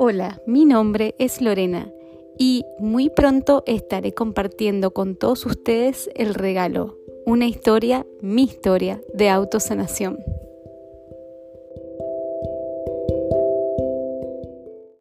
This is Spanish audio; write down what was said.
Hola, mi nombre es Lorena y muy pronto estaré compartiendo con todos ustedes el regalo, una historia, mi historia de autosanación.